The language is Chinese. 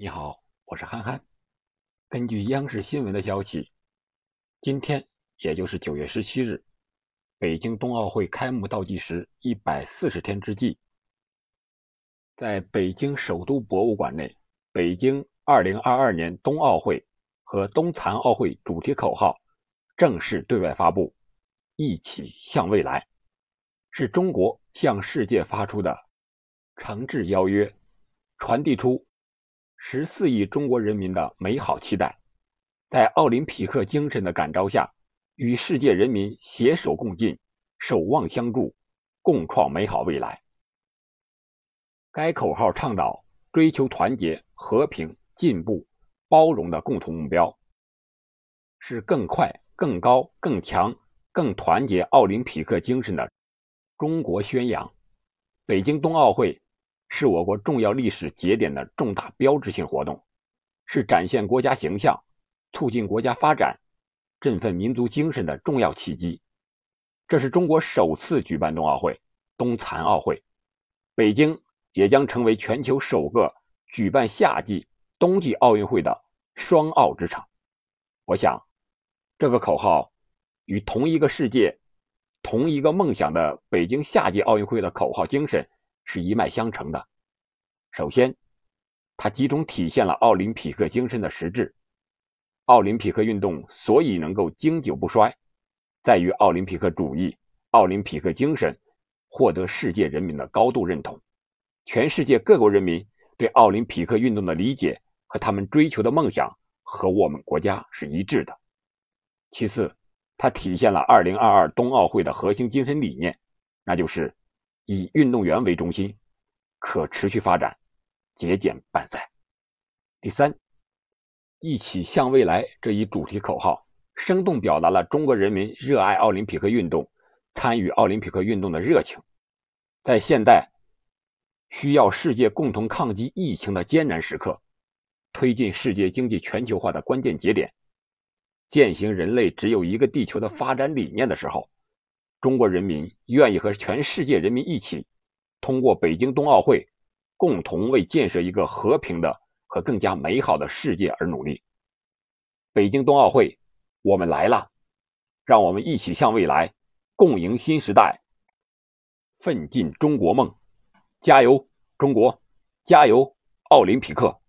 你好，我是憨憨。根据央视新闻的消息，今天也就是九月十七日，北京冬奥会开幕倒计时一百四十天之际，在北京首都博物馆内，北京二零二二年冬奥会和冬残奥会主题口号正式对外发布，“一起向未来”，是中国向世界发出的诚挚邀约，传递出。十四亿中国人民的美好期待，在奥林匹克精神的感召下，与世界人民携手共进，守望相助，共创美好未来。该口号倡导追求团结、和平、进步、包容的共同目标，是更快、更高、更强、更团结奥林匹克精神的中国宣扬。北京冬奥会。是我国重要历史节点的重大标志性活动，是展现国家形象、促进国家发展、振奋民族精神的重要契机。这是中国首次举办冬奥会、冬残奥会，北京也将成为全球首个举办夏季、冬季奥运会的双奥之城。我想，这个口号与同一个世界、同一个梦想的北京夏季奥运会的口号精神。是一脉相承的。首先，它集中体现了奥林匹克精神的实质。奥林匹克运动所以能够经久不衰，在于奥林匹克主义、奥林匹克精神获得世界人民的高度认同。全世界各国人民对奥林匹克运动的理解和他们追求的梦想和我们国家是一致的。其次，它体现了2022冬奥会的核心精神理念，那就是。以运动员为中心，可持续发展，节俭办赛。第三，一起向未来这一主题口号，生动表达了中国人民热爱奥林匹克运动、参与奥林匹克运动的热情。在现代需要世界共同抗击疫情的艰难时刻，推进世界经济全球化的关键节点，践行人类只有一个地球的发展理念的时候。中国人民愿意和全世界人民一起，通过北京冬奥会，共同为建设一个和平的和更加美好的世界而努力。北京冬奥会，我们来了，让我们一起向未来，共迎新时代，奋进中国梦，加油，中国，加油，奥林匹克！